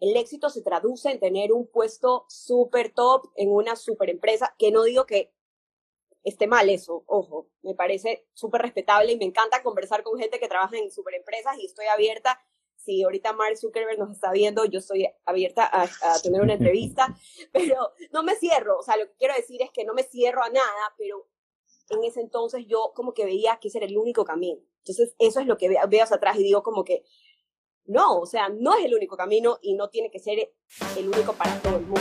el éxito se traduce en tener un puesto súper top en una súper empresa, que no digo que esté mal eso, ojo, me parece súper respetable y me encanta conversar con gente que trabaja en súper empresas y estoy abierta. Si ahorita Mark Zuckerberg nos está viendo, yo estoy abierta a, tener una entrevista, pero no me cierro, o sea, lo que quiero decir es que no me cierro a nada, pero en ese entonces yo como que veía que ese era el único camino. Entonces, eso es lo que veo hacia atrás y digo como que, no, o sea, no es el único camino y no tiene que ser el único para todo el mundo.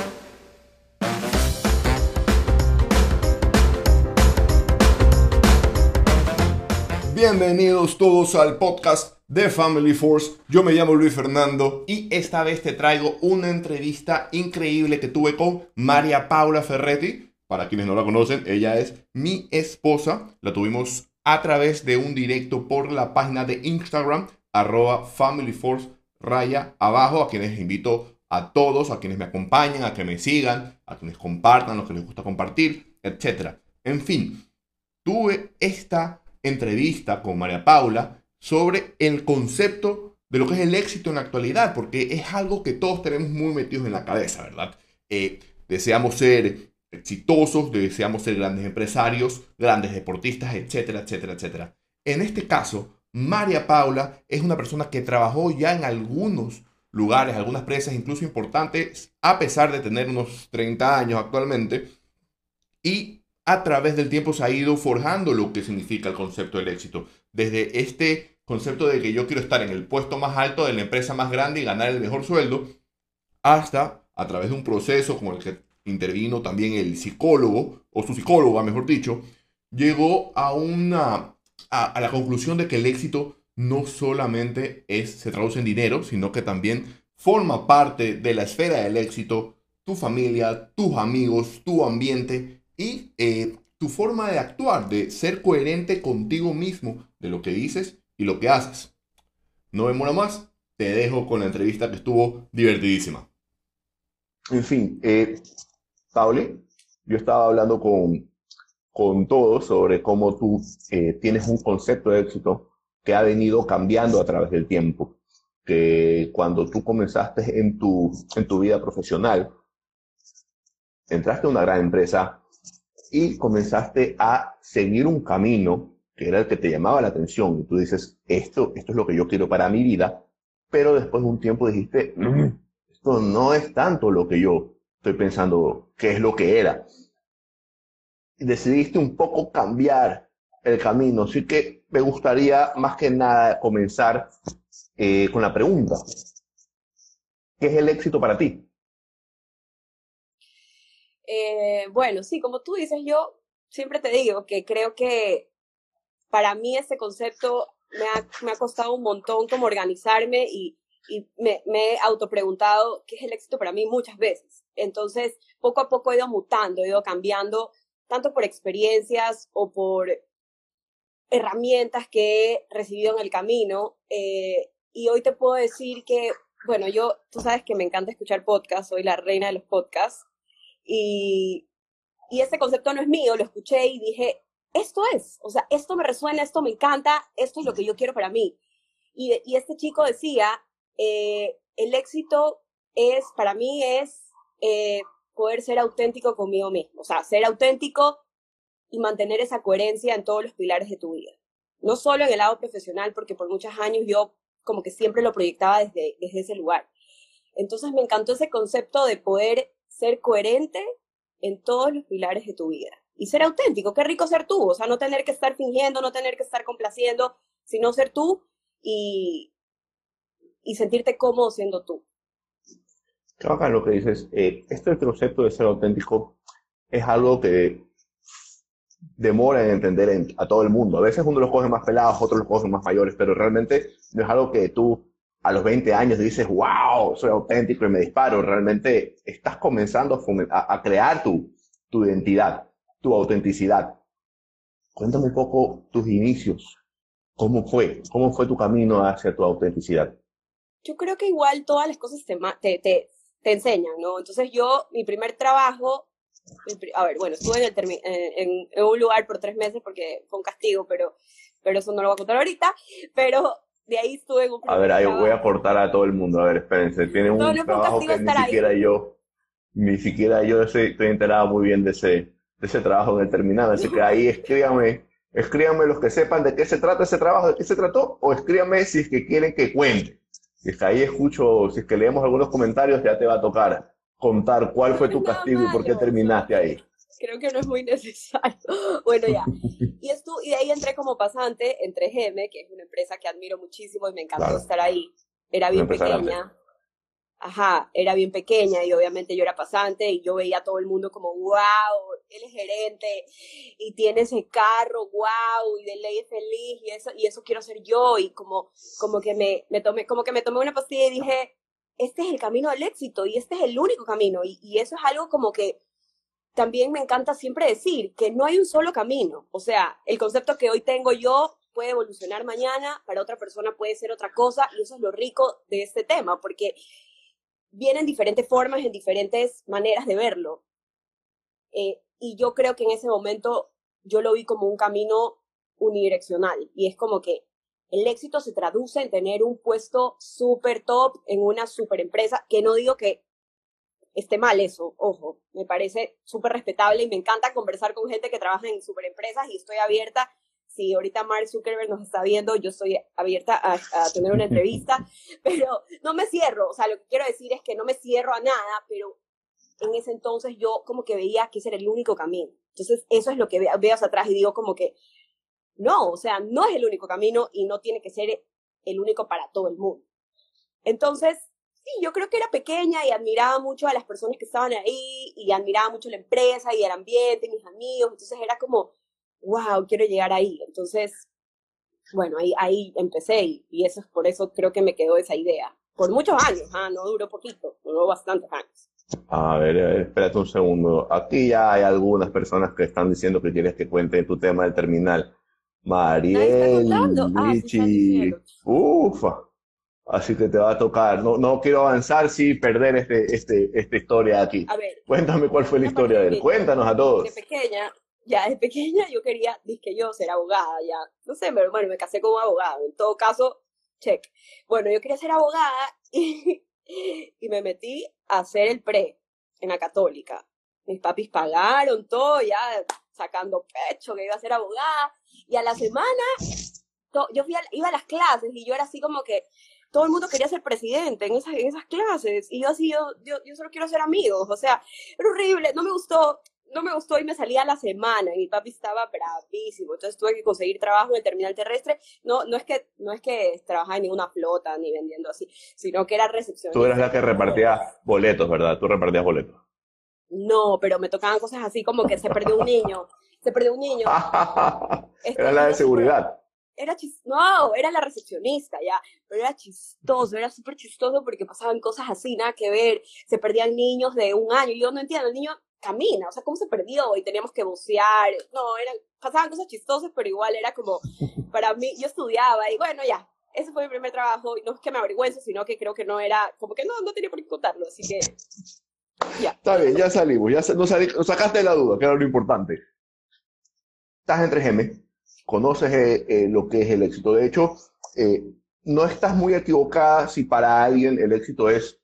Bienvenidos todos al podcast de Family Force. Yo me llamo Luis Fernando y esta vez te traigo una entrevista increíble que tuve con María Paula Ferretti. Para quienes no la conocen, ella es mi esposa. La tuvimos a través de un directo por la página de Instagram arroba Family Force raya abajo, a quienes invito a todos, a quienes me acompañan, a que me sigan, a quienes compartan lo que les gusta compartir, etc. En fin, tuve esta entrevista con María Paula sobre el concepto de lo que es el éxito en la actualidad, porque es algo que todos tenemos muy metidos en la cabeza, ¿verdad? Eh, deseamos ser exitosos, deseamos ser grandes empresarios, grandes deportistas, etcétera, etcétera, etcétera. En este caso, María Paula es una persona que trabajó ya en algunos lugares, algunas empresas incluso importantes, a pesar de tener unos 30 años actualmente, y a través del tiempo se ha ido forjando lo que significa el concepto del éxito. Desde este concepto de que yo quiero estar en el puesto más alto de la empresa más grande y ganar el mejor sueldo, hasta a través de un proceso como el que intervino también el psicólogo, o su psicóloga, mejor dicho, llegó a una a, la conclusión de que el éxito no solamente es, se traduce en dinero, sino que también forma parte de la esfera del éxito tu familia, tus amigos, tu ambiente y eh, tu forma de actuar, de ser coherente contigo mismo, de lo que dices y lo que haces. No demora más, te dejo con la entrevista que estuvo divertidísima. En fin, eh, Pauli, yo estaba hablando con, con todos sobre cómo tú eh, tienes un concepto de éxito que ha venido cambiando a través del tiempo. Que cuando tú comenzaste en tu, en tu vida profesional, entraste a una gran empresa y comenzaste a seguir un camino que era el que te llamaba la atención. Y tú dices, esto, esto es lo que yo quiero para mi vida, pero después de un tiempo dijiste, mm, esto no es tanto lo que yo estoy pensando que es lo que era decidiste un poco cambiar el camino. Así que me gustaría más que nada comenzar eh, con la pregunta. ¿Qué es el éxito para ti? Eh, bueno, sí, como tú dices, yo siempre te digo que creo que para mí este concepto me ha, me ha costado un montón como organizarme y, y me, me he autopreguntado qué es el éxito para mí muchas veces. Entonces, poco a poco he ido mutando, he ido cambiando tanto por experiencias o por herramientas que he recibido en el camino. Eh, y hoy te puedo decir que, bueno, yo, tú sabes que me encanta escuchar podcasts, soy la reina de los podcasts. Y, y este concepto no es mío, lo escuché y dije, esto es, o sea, esto me resuena, esto me encanta, esto es lo que yo quiero para mí. Y, y este chico decía, eh, el éxito es, para mí es eh, poder ser auténtico conmigo mismo, o sea, ser auténtico y mantener esa coherencia en todos los pilares de tu vida. No solo en el lado profesional, porque por muchos años yo como que siempre lo proyectaba desde, desde ese lugar. Entonces me encantó ese concepto de poder ser coherente en todos los pilares de tu vida y ser auténtico. Qué rico ser tú, o sea, no tener que estar fingiendo, no tener que estar complaciendo, sino ser tú y, y sentirte cómodo siendo tú. Qué lo que dices. Eh, este concepto de ser auténtico es algo que demora en entender a todo el mundo. A veces uno los coge más pelados, otros los coge más mayores, pero realmente no es algo que tú a los 20 años dices, wow, soy auténtico y me disparo. Realmente estás comenzando a, a crear tu, identidad, tu autenticidad. Cuéntame un poco tus inicios. ¿Cómo fue? ¿Cómo fue tu camino hacia tu autenticidad? Yo creo que igual todas las cosas te, te enseñan, ¿no? Entonces yo, mi primer trabajo, a ver, bueno, estuve en, el en, un lugar por tres meses porque fue un castigo, pero, pero eso no lo voy a contar ahorita, pero de ahí estuve en un A ver, ahí voy a cortar a todo el mundo. A ver, espérense. Tiene un trabajo que ni siquiera yo, ni siquiera yo estoy, enterado muy bien de ese, de ese trabajo en el terminal. Así que ahí escríbanme, escríbanme los que sepan de qué se trata ese trabajo, de qué se trató, o escríbanme si es que quieren que cuente. Que ahí escucho, si es que leemos algunos comentarios, ya te va a tocar contar cuál fue tu castigo y por qué terminaste ahí creo que no es muy necesario. Bueno, ya. Y, esto, y de ahí entré como pasante entre GM, que es una empresa que admiro muchísimo y me encantó estar ahí. Era bien pequeña. Ajá, era bien pequeña y obviamente yo era pasante y yo veía a todo el mundo como, wow, él es gerente y tiene ese carro, wow, y de ley es feliz y eso, y eso quiero ser yo y como, como que me, me tomé, como que me tomé una pastilla y dije, este es el camino al éxito y este es el único camino y, y eso es algo como que también me encanta siempre decir que no hay un solo camino. O sea, el concepto que hoy tengo yo puede evolucionar mañana, para otra persona puede ser otra cosa, y eso es lo rico de este tema, porque vienen diferentes formas, en diferentes maneras de verlo. Eh, y yo creo que en ese momento yo lo vi como un camino unidireccional, y es como que el éxito se traduce en tener un puesto súper top en una super empresa, que no digo que esté mal eso, ojo, me parece súper respetable y me encanta conversar con gente que trabaja en superempresas y estoy abierta. Si ahorita Mark Zuckerberg nos está viendo, yo estoy abierta a, tener una entrevista, pero no me cierro, o sea, lo que quiero decir es que no me cierro a nada, pero en ese entonces yo como que veía que ese era el único camino. Entonces, eso es lo que veo hacia atrás y digo como que, no, o sea, no es el único camino y no tiene que ser el único para todo el mundo. Entonces, sí, yo creo que era pequeña y admiraba mucho a las personas que estaban ahí y admiraba mucho la empresa y el ambiente, mis amigos, entonces era como, wow, quiero llegar ahí. Entonces, bueno, ahí, ahí empecé y, eso es por eso creo que me quedó esa idea. Por muchos años, ah, no duró poquito, duró bastantes años. A ver, a ver, espérate un segundo. Aquí ya hay algunas personas que están diciendo que quieres que cuente tu tema del terminal. Mariel, Richie, ah, ufa. Así que te va a tocar. No, no quiero avanzar sin perder este, este, esta historia aquí. A ver. Cuéntame cuál fue la historia de él. Cuéntanos a todos. De pequeña, ya de pequeña yo quería, dije yo, ser abogada, ya. No sé, pero bueno, me casé como abogado. En todo caso, check. Bueno, yo quería ser abogada y, y me metí a hacer el pre en la católica. Mis papis pagaron todo, ya sacando pecho que iba a ser abogada. Y a la semana, yo fui iba a las clases y yo era así como que todo el mundo quería ser presidente en esas, en esas clases y yo así, yo, yo, yo solo quiero ser amigos, o sea, era horrible, no me gustó, no me gustó y me salía a la semana y mi papi estaba bravísimo, entonces tuve que conseguir trabajo en el terminal terrestre, no, no es que, no es que trabajaba en ninguna flota ni vendiendo así, sino que era recepción. Tú eras la que repartía boletos, ¿verdad? Tú repartías boletos. No, pero me tocaban cosas así como que se perdió un niño, se perdió un niño. era la de seguridad era no, era la recepcionista ya, pero era chistoso, era súper chistoso porque pasaban cosas así, nada que ver, se perdían niños de un año, y yo no entiendo, el niño camina, o sea, ¿cómo se perdió? Y teníamos que bucear, no, eran, pasaban cosas chistosas, pero igual era como, para mí, yo estudiaba y bueno, ya, ese fue mi primer trabajo, y no es que me avergüenzo, sino que creo que no era, como que no, no tenía por qué contarlo, así que, ya. Está bien, ya salimos, ya nos, sacaste la duda, que era lo importante. Estás entre gemes conoces eh, eh, lo que es el éxito. De hecho, eh, no estás muy equivocada si para alguien el éxito es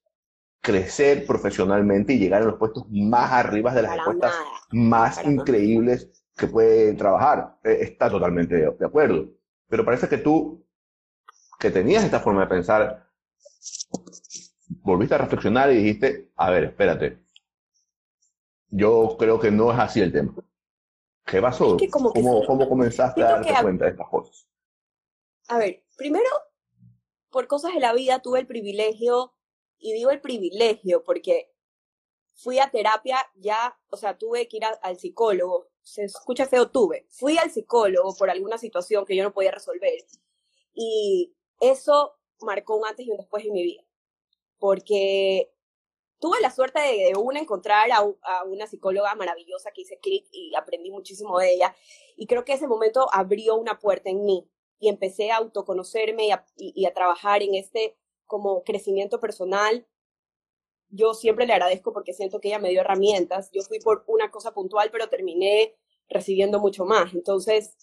crecer profesionalmente y llegar a los puestos más arriba de las respuestas más increíbles que puede trabajar. está totalmente de, acuerdo. Pero parece que tú, que tenías esta forma de pensar, volviste a reflexionar y dijiste, a ver, espérate, yo creo que no es así el tema. ¿Qué pasó? ¿Cómo, ¿Cómo, comenzaste a darte cuenta de estas cosas? A ver, primero, por cosas de la vida tuve el privilegio, y digo el privilegio porque fui a terapia ya, o sea, tuve que ir al psicólogo, se escucha feo, tuve, fui al psicólogo por alguna situación que yo no podía resolver, y eso marcó un antes y un después en mi vida, porque tuve la suerte de, una encontrar a, una psicóloga maravillosa que hice clic y aprendí muchísimo de ella. Y creo que ese momento abrió una puerta en mí y empecé a autoconocerme y a, trabajar en este como crecimiento personal. Yo siempre le agradezco porque siento que ella me dio herramientas. Yo fui por una cosa puntual, pero terminé recibiendo mucho más. Entonces,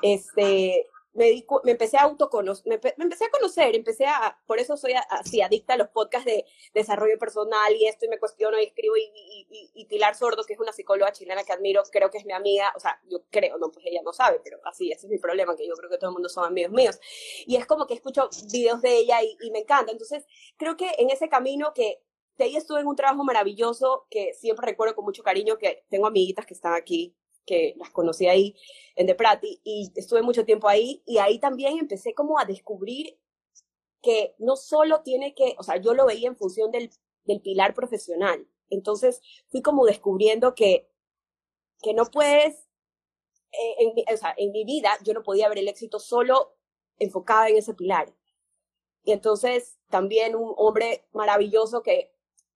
este, me, me empecé a autoconocer, me, me, empecé a conocer, empecé a, por eso soy así adicta a los podcasts de desarrollo personal y esto, y me cuestiono y escribo, y, y, y, Pilar Sordo, que es una psicóloga chilena que admiro, creo que es mi amiga, o sea, yo creo, no, pues ella no sabe, pero así, ese es mi problema, que yo creo que todo el mundo son amigos míos. Y es como que escucho videos de ella y, y me encanta. Entonces, creo que en ese camino que de ahí estuve en un trabajo maravilloso que siempre recuerdo con mucho cariño, que tengo amiguitas que están aquí que las conocí ahí en De Prati y estuve mucho tiempo ahí y ahí también empecé como a descubrir que no solo tiene que, o sea, yo lo veía en función del, del pilar profesional. Entonces fui como descubriendo que, que no puedes, eh, en, o sea, en mi vida yo no podía ver el éxito solo enfocada en ese pilar. Y entonces también un hombre maravilloso que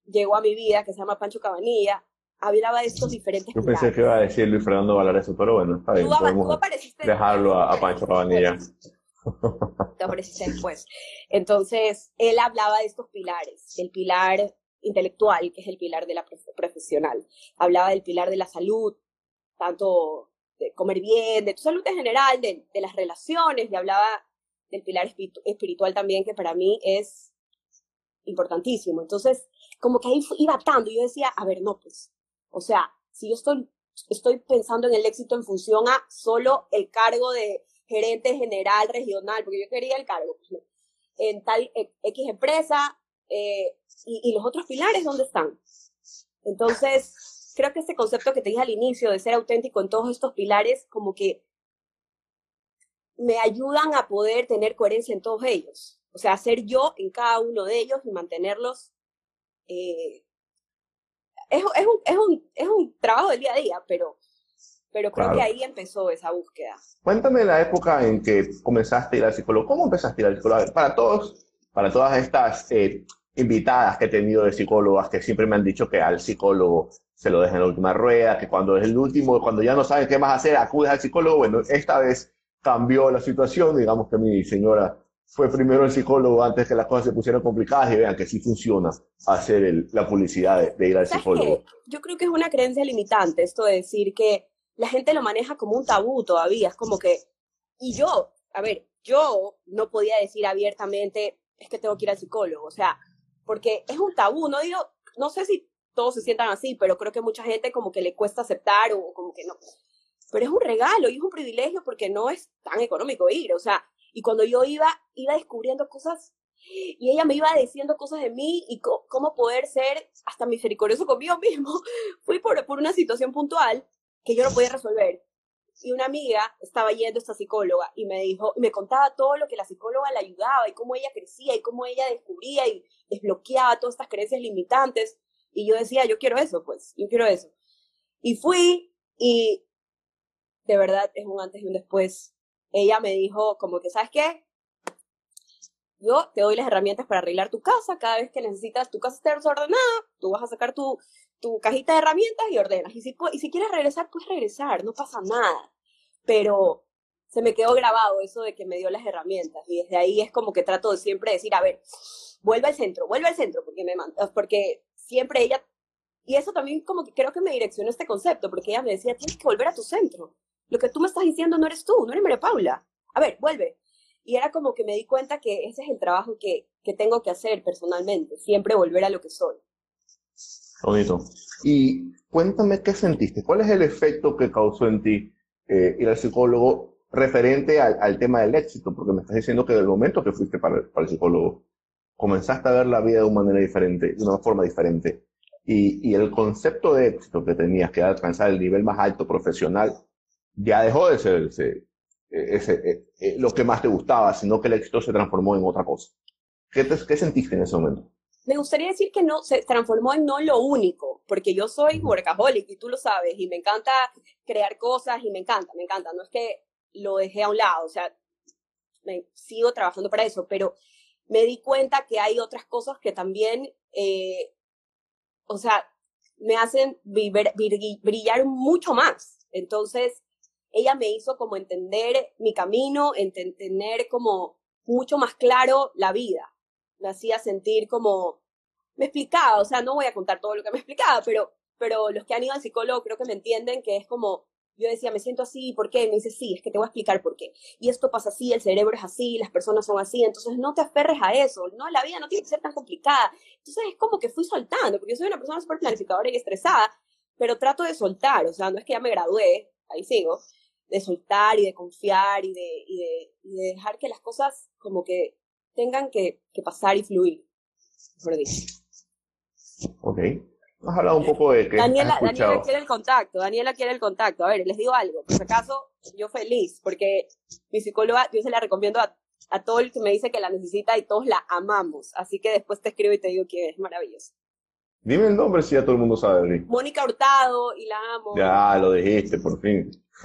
llegó a mi vida, que se llama Pancho Cabanilla, hablaba de estos diferentes Yo pensé que iba a decir Luis Fernando Valareso, pero bueno, está bien. Podemos dejarlo a, Pancho Cabanilla. Te apareciste después. Entonces, él hablaba de estos pilares, el pilar intelectual, que es el pilar de la profesional. Hablaba del pilar de la salud, tanto de comer bien, de tu salud en general, de, de las relaciones, y hablaba del pilar espiritual también, que para mí es importantísimo. Entonces, como que ahí iba atando, yo decía, a ver, no, pues, o sea, si yo estoy, pensando en el éxito en función a solo el cargo de gerente general regional, porque yo quería el cargo, pues, en tal e, X empresa, eh, y, y los otros pilares, ¿dónde están? Entonces, creo que este concepto que te dije al inicio de ser auténtico en todos estos pilares, como que me ayudan a poder tener coherencia en todos ellos. O sea, ser yo en cada uno de ellos y mantenerlos eh, es, es, un, es, un, es un trabajo del día a día, pero, pero creo que ahí empezó esa búsqueda. Cuéntame la época en que comenzaste a ir al psicólogo. ¿Cómo empezaste a ir al psicólogo? para todos, para todas estas eh, invitadas que he tenido de psicólogas que siempre me han dicho que al psicólogo se lo dejan en la última rueda, que cuando es el último, cuando ya no saben qué más hacer, acudes al psicólogo. Bueno, esta vez cambió la situación, digamos que mi señora fue primero el psicólogo antes que las cosas se pusieran complicadas y vean que sí funciona hacer la publicidad de, ir al psicólogo. Yo creo que es una creencia limitante esto de decir que la gente lo maneja como un tabú todavía. Es como que, y yo, a ver, yo no podía decir abiertamente, es que tengo que ir al psicólogo, o sea, porque es un tabú, no digo, no sé si todos se sientan así, pero creo que mucha gente como que le cuesta aceptar o como que no. Pero es un regalo y es un privilegio porque no es tan económico ir, o sea, y cuando yo iba, iba descubriendo cosas y ella me iba diciendo cosas de mí y cómo poder ser hasta misericordioso conmigo mismo. Fui por, por una situación puntual que yo no podía resolver. Y una amiga estaba yendo a esta psicóloga y me dijo, me contaba todo lo que la psicóloga le ayudaba y cómo ella crecía y cómo ella descubría y desbloqueaba todas estas creencias limitantes. Y yo decía, yo quiero eso, pues, yo quiero eso. Y fui y de verdad es un antes y un después ella me dijo como que, ¿sabes qué? Yo te doy las herramientas para arreglar tu casa. Cada vez que necesitas tu casa esté desordenada, tú vas a sacar tu, tu cajita de herramientas y ordenas. Y si, y si quieres regresar, puedes regresar, no pasa nada. Pero se me quedó grabado eso de que me dio las herramientas. Y desde ahí es como que trato de siempre decir, a ver, vuelve al centro, vuelve al centro, porque, me, porque siempre ella... Y eso también como que creo que me direccionó este concepto, porque ella me decía, tienes que volver a tu centro. Lo que tú me estás diciendo no eres tú, no eres María Paula. A ver, vuelve. Y era como que me di cuenta que ese es el trabajo que, que tengo que hacer personalmente, siempre volver a lo que soy. Bonito. Y cuéntame qué sentiste, cuál es el efecto que causó en ti eh, ir al psicólogo referente al, al, tema del éxito, porque me estás diciendo que del momento que fuiste para, para, el psicólogo, comenzaste a ver la vida de una manera diferente, de una forma diferente. Y, y el concepto de éxito que tenías, que alcanzar el nivel más alto profesional, ya dejó de ser ese, ese, eh, eh, lo que más te gustaba, sino que el éxito se transformó en otra cosa. ¿Qué, te, ¿Qué sentiste en ese momento? Me gustaría decir que no se transformó en no lo único, porque yo soy workaholic y tú lo sabes, y me encanta crear cosas y me encanta, me encanta. No es que lo dejé a un lado, o sea, me sigo trabajando para eso, pero me di cuenta que hay otras cosas que también, eh, o sea, me hacen brillar mucho más. Entonces, ella me hizo como entender mi camino, entender como mucho más claro la vida. Me hacía sentir como, me explicaba, o sea, no voy a contar todo lo que me explicaba, pero, pero los que han ido al psicólogo creo que me entienden que es como yo decía, me siento así, ¿por qué? Me dice, sí, es que te voy a explicar por qué. Y esto pasa así, el cerebro es así, las personas son así, entonces no te aferres a eso, no, la vida no tiene que ser tan complicada. Entonces es como que fui soltando, porque yo soy una persona súper planificadora y estresada, pero trato de soltar, o sea, no es que ya me gradué, ahí sigo, de soltar y de confiar y de, y de, y de dejar que las cosas como que tengan que, que pasar y fluir, por dicho. Ok. Has hablado un poco de que Daniela, has Daniela quiere el contacto, Daniela quiere el contacto. A ver, les digo algo, por si acaso, yo feliz, porque mi psicóloga, yo se la recomiendo a, a todo el que me dice que la necesita y todos la amamos. Así que después te escribo y te digo que es maravilloso. Dime el nombre si ya todo el mundo sabe, Rick. Mónica Hurtado, y la amo. Ya lo dijiste, por fin.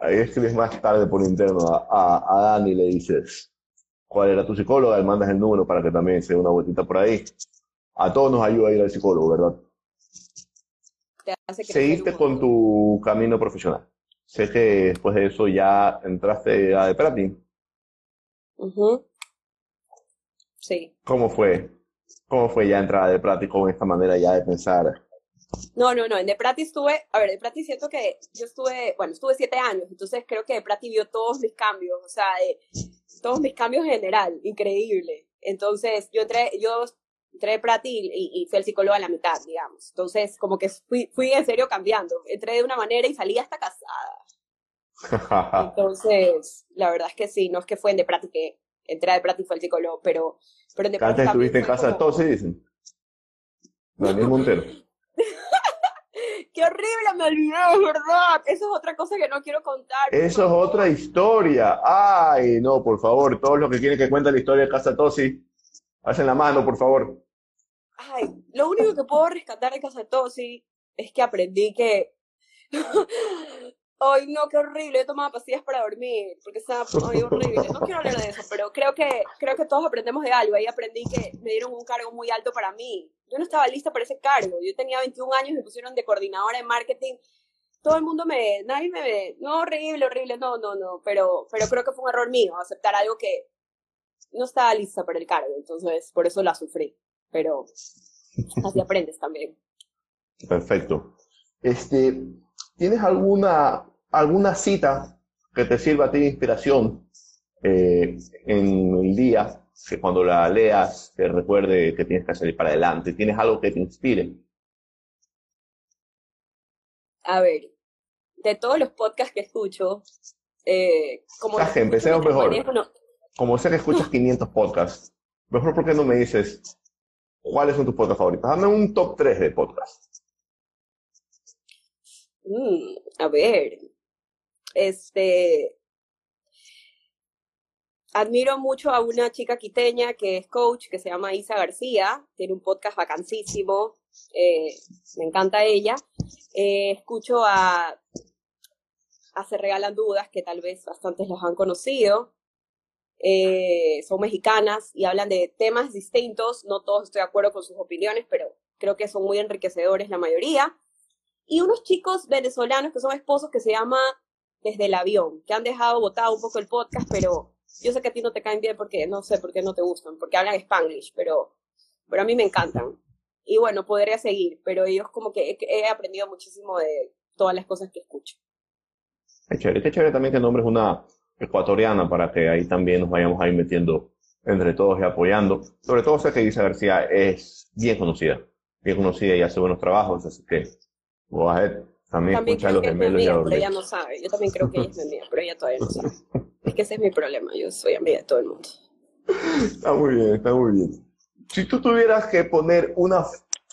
Ahí escribes más tarde por interno a, a, a Dani y le dices cuál era tu psicóloga, le mandas el número para que también se dé una vueltita por ahí. A todos nos ayuda a ir al psicólogo, ¿verdad? Te hace crecer Seguiste con tu camino profesional. Sé que después de eso ya entraste a Deprati. Ujú. Sí. ¿Cómo fue? ¿Cómo fue ya entrar a Deprati con esta manera ya de pensar? No, no, no, en Deprati estuve, a ver, Deprati siento que yo estuve, bueno, estuve siete años, entonces creo que Deprati vio todos mis cambios, o sea, de- todos mis cambios en general, increíble. Entonces, yo entré, yo entré Deprati y, y fui al psicólogo a la mitad, digamos. Entonces, como que fui, fui en serio cambiando. Entré de una manera y salí hasta casada. Entonces, la verdad es que sí, no es que fue en Deprati que entré a Deprati y fue el psicólogo, pero, pero antes también estuviste en casa de como- todos, ¿sí dicen? Daniel Montero. ¡Qué horrible! Me olvidé, es verdad. Eso es otra cosa que no quiero contar. Eso es otra historia. Ay, no, por favor, todos los que quieren que cuente la historia de Casa Tosi, hacen la mano, por favor. Ay, lo único que puedo rescatar de Casa Tosi es que aprendí que. Ay, no, qué horrible. He tomado pastillas para dormir, porque está horrible. No quiero hablar de eso, pero creo que, creo que todos aprendemos de algo. Ahí aprendí que me dieron un cargo muy alto para mí. Yo no estaba lista para ese cargo. Yo tenía 21 años me pusieron de coordinadora de marketing. Todo el mundo me nadie me ve. No, horrible, horrible, no, no, no. Pero, pero creo que fue un error mío aceptar algo que no estaba lista para el cargo. Entonces, por eso la sufrí. Pero así aprendes también. Perfecto. Este, ¿tienes alguna, alguna cita que te sirva a ti de inspiración eh, en el día? Que cuando la leas te recuerde que tienes que salir para adelante. ¿Tienes algo que te inspire? A ver, de todos los podcasts que escucho, eh, como escucho empecemos mejor. Como sé que escuchas 500 podcasts, mejor porque no me dices cuáles son tus podcasts favoritos. Dame un top 3 de podcasts. Mm, a ver, este, admiro mucho a una chica quiteña que es coach, que se llama Isa García, tiene un podcast vacancísimo, eh, me encanta ella. Eh, escucho a, a Se Regalan Dudas, que tal vez bastantes los han conocido. Eh, son mexicanas y hablan de temas distintos, no todos estoy de acuerdo con sus opiniones, pero creo que son muy enriquecedores la mayoría y unos chicos venezolanos que son esposos que se llama Desde el Avión, que han dejado botado un poco el podcast, pero yo sé que a ti no te caen bien porque no sé por qué no te gustan, porque hablan spanglish, pero, pero a mí me encantan. Y bueno, podría seguir, pero ellos como que he, he aprendido muchísimo de todas las cosas que escucho. Qué chévere, qué chévere también que nombres una ecuatoriana para que ahí también nos vayamos a ir metiendo entre todos y apoyando. Sobre todo sé que Isa García es bien conocida, bien conocida y hace buenos trabajos, así que go ahead, también, También escucha a los es gemelos y a pero ella no sabe. Yo también creo que ella es mi amiga, pero ella todavía no sabe. Es que ese es mi problema, yo soy amiga de todo el mundo. Está muy bien, está muy bien. Si tú tuvieras que poner una,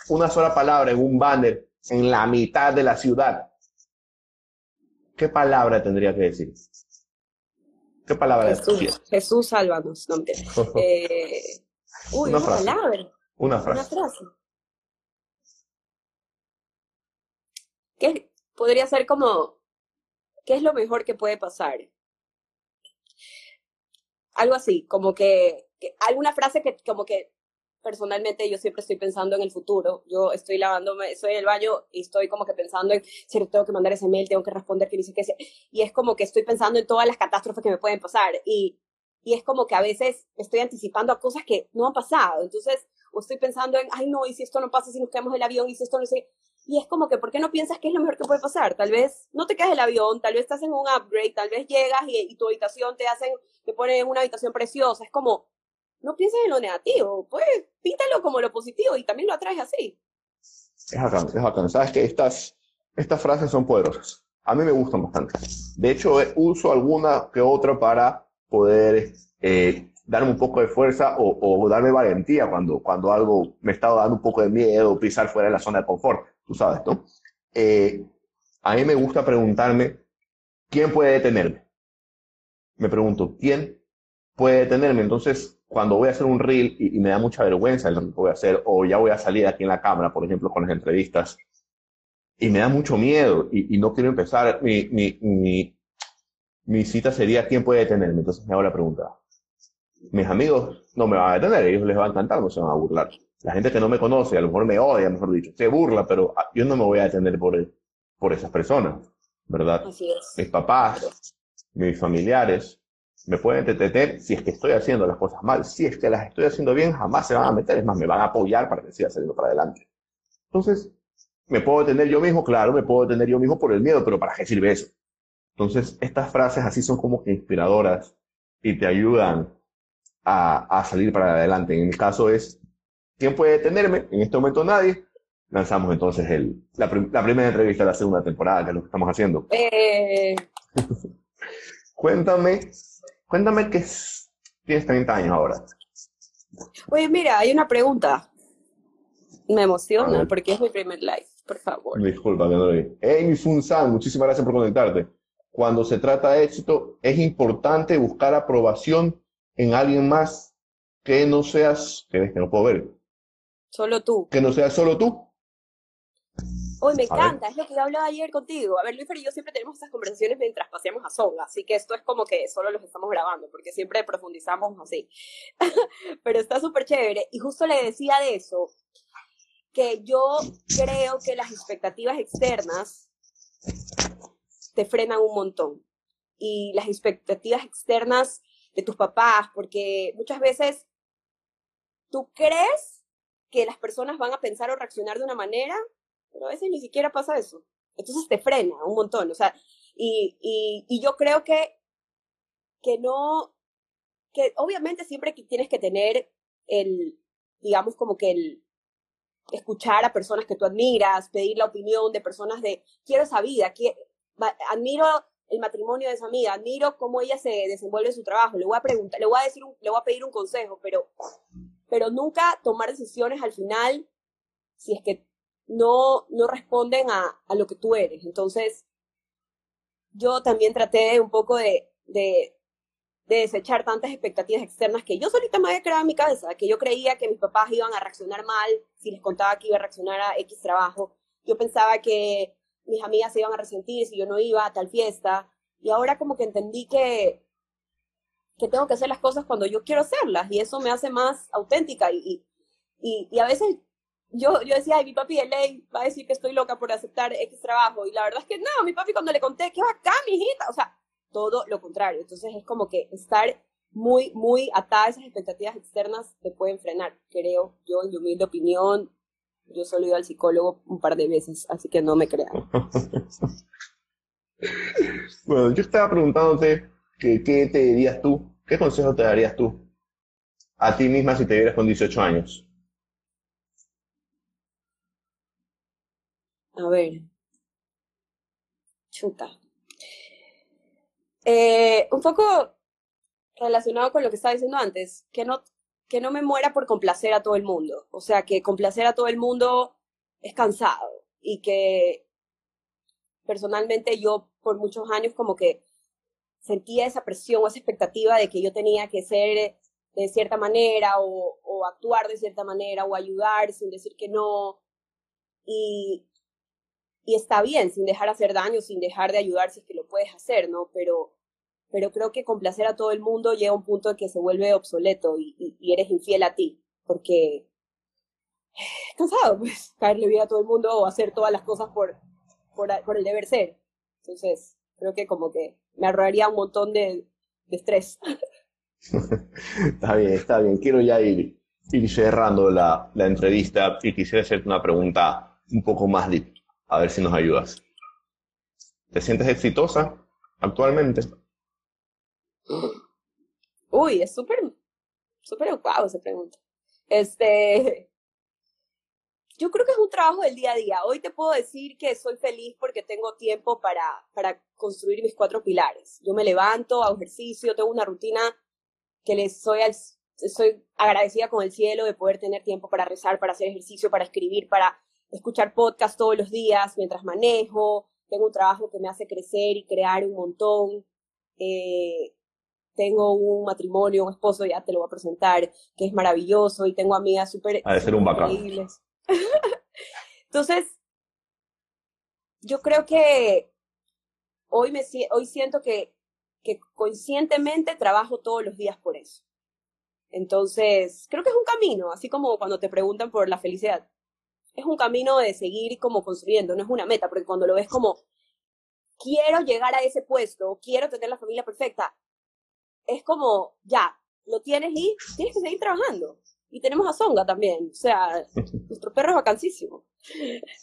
una sola palabra en un banner en la mitad de la ciudad, ¿qué palabra tendría que decir? ¿Qué palabra Jesús, decir? Jesús, sálvanos. No. Eh, uy, Una una, frase. palabra, Una una frase. frase. ¿Qué podría ser como, qué es lo mejor que puede pasar? Algo así, como que, que alguna frase que como que personalmente yo siempre estoy pensando en el futuro. Yo estoy lavándome, estoy en el baño y estoy como que pensando en, si tengo que mandar ese mail, tengo que responder, que dice que y es como que estoy pensando en todas las catástrofes que me pueden pasar y, y es como que a veces estoy anticipando a cosas que no han pasado. Entonces, o estoy pensando en, ay no, y si esto no pasa, si nos quedamos el avión, y si esto no sé, Y es como que, ¿por qué no piensas que es lo mejor que puede pasar? Tal vez no te quedas el avión, tal vez estás en un upgrade, tal vez llegas y, tu habitación te hacen, te ponen en una habitación preciosa. Es como, no pienses en lo negativo, pues píntalo como lo positivo y también lo atraes así. Es bacán, es bacán. Sabes que estas, estas frases son poderosas. A mí me gustan bastante. De hecho, eh, uso alguna que otra para poder eh, darme un poco de fuerza o, o, darme valentía cuando, cuando algo me está dando un poco de miedo, pisar fuera de la zona de confort tú sabes, ¿no? Eh, a mí me gusta preguntarme, ¿quién puede detenerme? Me pregunto, ¿quién puede detenerme? Entonces, cuando voy a hacer un reel y, me da mucha vergüenza lo que voy a hacer, o ya voy a salir aquí en la cámara, por ejemplo, con las entrevistas, y me da mucho miedo y, no quiero empezar, mi, mi, mi, mi cita sería, ¿quién puede detenerme? Entonces me hago la pregunta, mis amigos no me van a detener, ellos les va a encantar, no se van a burlar la gente que no me conoce, a lo mejor me odia, mejor dicho, se burla, pero ah, yo no me voy a detener por, por esas personas, ¿verdad? Así es. Mis papás, mis familiares, me pueden detener si es que estoy haciendo las cosas mal. Si es que las estoy haciendo bien, jamás se van a meter, es más, me van a apoyar para que siga saliendo para adelante. Entonces, ¿me puedo detener yo mismo? Claro, me puedo detener yo mismo por el miedo, pero ¿para qué sirve eso? Entonces, estas frases así son como que inspiradoras y te ayudan a, a salir para adelante. En el caso es, ¿Quién puede detenerme? En este momento nadie. Lanzamos entonces el, la, primera entrevista de la segunda temporada, que es lo que estamos haciendo. Eh... cuéntame, cuéntame que tienes 30 años ahora. Oye, mira, hay una pregunta. Me emociona porque es mi primer live, por favor. Disculpa, que no lo vi. Amy Funsan, muchísimas gracias por conectarte. Cuando se trata de éxito, es importante buscar aprobación en alguien más que no seas, que no puedo ver, Solo tú. Que no sea solo tú. Uy, me encanta, es lo que yo hablaba ayer contigo. A ver, Luis y yo siempre tenemos estas conversaciones mientras paseamos a Songa, así que esto es como que solo los estamos grabando, porque siempre profundizamos así. Pero está súper chévere. Y justo le decía de eso, que yo creo que las expectativas externas te frenan un montón. Y las expectativas externas de tus papás, porque muchas veces tú crees que las personas van a pensar o reaccionar de una manera, pero a veces ni siquiera pasa eso. Entonces te frena un montón, o sea, y, y, yo creo que, que no, que obviamente siempre que tienes que tener el, digamos como que el, escuchar a personas que tú admiras, pedir la opinión de personas de, quiero esa vida, admiro el matrimonio de esa amiga, admiro cómo ella se desenvuelve en su trabajo, le voy a preguntar, le voy a decir, le voy a pedir un consejo, pero pero nunca tomar decisiones al final si es que no, no responden a, a lo que tú eres. Entonces, yo también traté un poco de, de, de, desechar tantas expectativas externas que yo solita me había creado en mi cabeza, que yo creía que mis papás iban a reaccionar mal si les contaba que iba a reaccionar a X trabajo. Yo pensaba que mis amigas se iban a resentir si yo no iba a tal fiesta. Y ahora como que entendí que, que tengo que hacer las cosas cuando yo quiero hacerlas y eso me hace más auténtica y, y, y a veces yo, yo decía, ay, mi papi de ley va a decir que estoy loca por aceptar X trabajo y la verdad es que no, mi papi cuando le conté, que acá, mi hijita, o sea, todo lo contrario. Entonces es como que estar muy, muy atada a esas expectativas externas te pueden frenar, creo yo, en mi humilde opinión. Yo solo he ido al psicólogo un par de veces, así que no me crean. bueno, yo estaba preguntándote ¿qué, te dirías tú? ¿Qué consejo te darías tú a ti misma si te vieras con 18 años? A ver. Chuta. Eh, un poco relacionado con lo que estaba diciendo antes, que no, que no me muera por complacer a todo el mundo. O sea, que complacer a todo el mundo es cansado y que personalmente yo por muchos años como que sentía esa presión o esa expectativa de que yo tenía que ser de cierta manera o, o actuar de cierta manera o ayudar sin decir que no. Y, y está bien, sin dejar hacer daño, sin dejar de ayudar si es que lo puedes hacer, ¿no? Pero, pero creo que complacer a todo el mundo llega a un punto en que se vuelve obsoleto y, y, eres infiel a ti, porque cansado, pues, caerle bien a todo el mundo o hacer todas las cosas por, por, por el deber ser. Entonces, creo que como que me ahorraría un montón de, de estrés. está bien, está bien. Quiero ya ir, ir cerrando la, la, entrevista y quisiera hacerte una pregunta un poco más deep. a ver si nos ayudas. ¿Te sientes exitosa actualmente? Uy, es súper, súper guau esa pregunta. Este, yo creo que es un trabajo del día a día. Hoy te puedo decir que soy feliz porque tengo tiempo para, para construir mis cuatro pilares. Yo me levanto, hago ejercicio, tengo una rutina que les soy, al, soy agradecida con el cielo de poder tener tiempo para rezar, para hacer ejercicio, para escribir, para escuchar podcast todos los días mientras manejo. Tengo un trabajo que me hace crecer y crear un montón. Eh, tengo un matrimonio, un esposo, ya te lo voy a presentar, que es maravilloso y tengo amigas súper increíbles. Entonces, yo creo que hoy, me, siento que, que conscientemente trabajo todos los días por eso. Entonces, creo que es un camino, así como cuando te preguntan por la felicidad. Es un camino de seguir como construyendo, no es una meta, porque cuando lo ves como, quiero llegar a ese puesto, quiero tener la familia perfecta, es como, ya, lo tienes y tienes que seguir trabajando. Y tenemos a Songa también, o sea, nuestro perro es vacancísimo.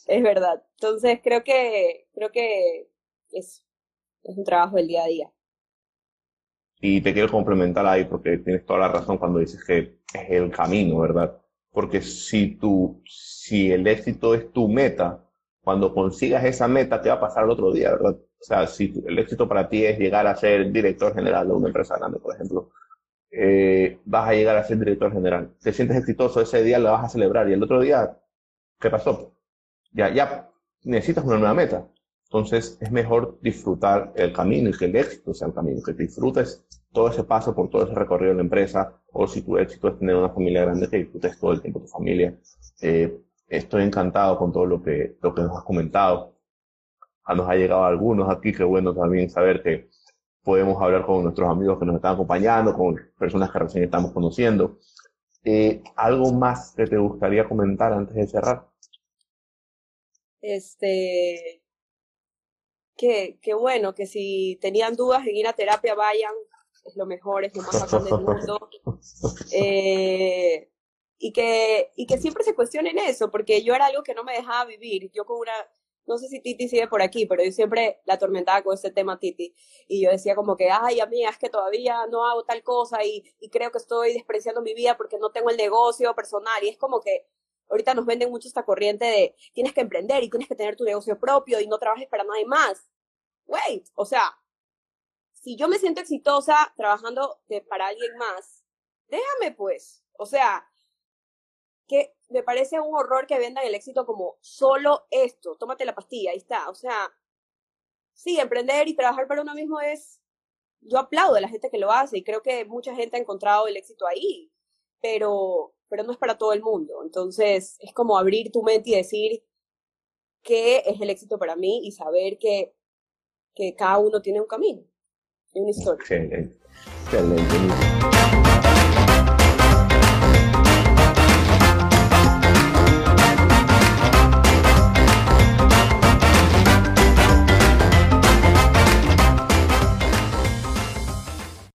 Es verdad. Entonces creo que, creo que es, es un trabajo del día a día. Y te quiero complementar ahí porque tienes toda la razón cuando dices que es el camino, ¿verdad? Porque si tú, si el éxito es tu meta, cuando consigas esa meta te va a pasar el otro día, ¿verdad? O sea, si el éxito para ti es llegar a ser director general de una empresa grande, por ejemplo, eh, vas a llegar a ser director general. Te sientes exitoso, ese día lo vas a celebrar y el otro día, ¿qué pasó? Ya, ya necesitas una nueva meta. Entonces es mejor disfrutar el camino y que el éxito sea el camino, que disfrutes todo ese paso por todo ese recorrido de la empresa, o si tu éxito es tener una familia grande, que disfrutes todo el tiempo tu familia. Eh, estoy encantado con todo lo que, lo que nos has comentado. A nos ha llegado algunos aquí, que bueno también saber que podemos hablar con nuestros amigos que nos están acompañando, con personas que recién estamos conociendo. Eh, ¿Algo más que te gustaría comentar antes de cerrar? Este, que, que bueno, que si tenían dudas en ir a terapia, vayan, es lo mejor, es lo más bacán del mundo. Eh, y, que, y que siempre se cuestionen eso, porque yo era algo que no me dejaba vivir. Yo con una, no sé si Titi sigue por aquí, pero yo siempre la atormentaba con ese tema Titi. Y yo decía como que, ay, amiga, es que todavía no hago tal cosa y, y creo que estoy despreciando mi vida porque no tengo el negocio personal. Y es como que ahorita nos venden mucho esta corriente de tienes que emprender y tienes que tener tu negocio propio y no trabajes para nadie más. Wait, o sea, si yo me siento exitosa trabajando para alguien más, déjame pues. O sea, que me parece un horror que vendan el éxito como solo esto, tómate la pastilla, ahí está. O sea, sí, emprender y trabajar para uno mismo es, yo aplaudo a la gente que lo hace y creo que mucha gente ha encontrado el éxito ahí, pero, pero no es para todo el mundo. Entonces, es como abrir tu mente y decir qué es el éxito para mí y saber que, que cada uno tiene un camino y una historia. Excelente. Excelente.